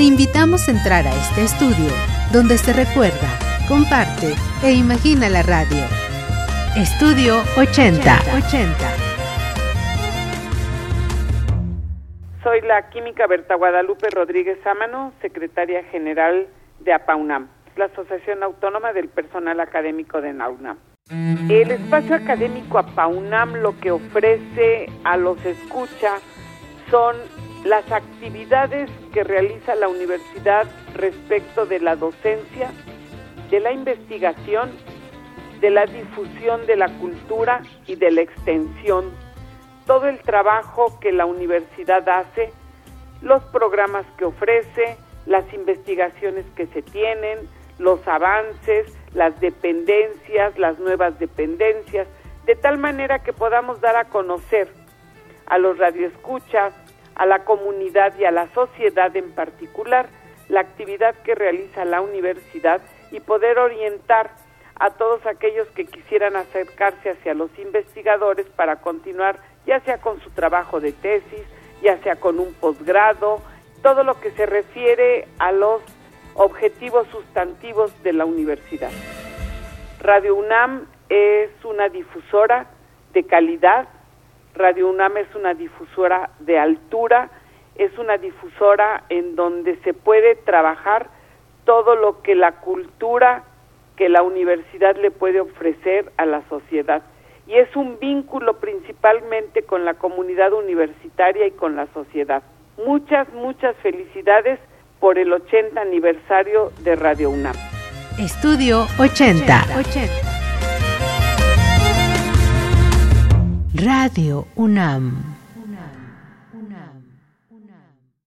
Te invitamos a entrar a este estudio donde se recuerda, comparte e imagina la radio. Estudio 80. 80. Soy la química Berta Guadalupe Rodríguez Sámano, secretaria general de APAUNAM, la Asociación Autónoma del Personal Académico de NAUNAM. El espacio académico APAUNAM lo que ofrece a los escucha son las actividades que realiza la universidad respecto de la docencia, de la investigación, de la difusión de la cultura y de la extensión. Todo el trabajo que la universidad hace, los programas que ofrece, las investigaciones que se tienen, los avances, las dependencias, las nuevas dependencias, de tal manera que podamos dar a conocer a los radioescuchas, a la comunidad y a la sociedad en particular la actividad que realiza la universidad y poder orientar a todos aquellos que quisieran acercarse hacia los investigadores para continuar ya sea con su trabajo de tesis, ya sea con un posgrado, todo lo que se refiere a los objetivos sustantivos de la universidad. Radio UNAM es una difusora de calidad Radio UNAM es una difusora de altura, es una difusora en donde se puede trabajar todo lo que la cultura que la universidad le puede ofrecer a la sociedad. Y es un vínculo principalmente con la comunidad universitaria y con la sociedad. Muchas, muchas felicidades por el 80 aniversario de Radio UNAM. Estudio 80. 80. Radio UNAM